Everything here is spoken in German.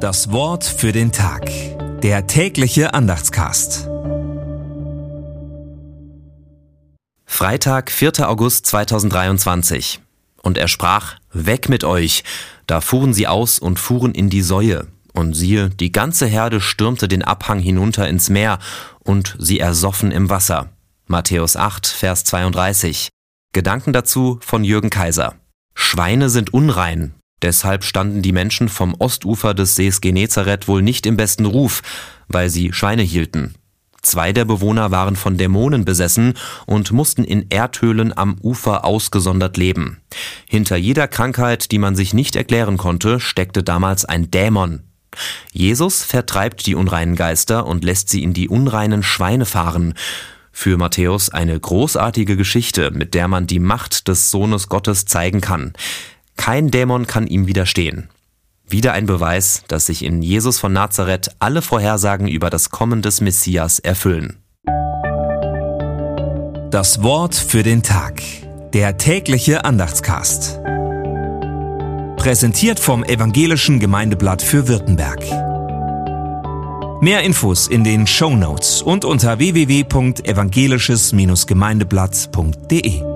Das Wort für den Tag. Der tägliche Andachtscast. Freitag, 4. August 2023. Und er sprach, Weg mit euch. Da fuhren sie aus und fuhren in die Säue. Und siehe, die ganze Herde stürmte den Abhang hinunter ins Meer, und sie ersoffen im Wasser. Matthäus 8, Vers 32. Gedanken dazu von Jürgen Kaiser. Schweine sind unrein, Deshalb standen die Menschen vom Ostufer des Sees Genezareth wohl nicht im besten Ruf, weil sie Schweine hielten. Zwei der Bewohner waren von Dämonen besessen und mussten in Erdhöhlen am Ufer ausgesondert leben. Hinter jeder Krankheit, die man sich nicht erklären konnte, steckte damals ein Dämon. Jesus vertreibt die unreinen Geister und lässt sie in die unreinen Schweine fahren. Für Matthäus eine großartige Geschichte, mit der man die Macht des Sohnes Gottes zeigen kann. Kein Dämon kann ihm widerstehen. Wieder ein Beweis, dass sich in Jesus von Nazareth alle Vorhersagen über das Kommen des Messias erfüllen. Das Wort für den Tag. Der tägliche Andachtscast. Präsentiert vom Evangelischen Gemeindeblatt für Württemberg. Mehr Infos in den Show Notes und unter www.evangelisches-gemeindeblatt.de.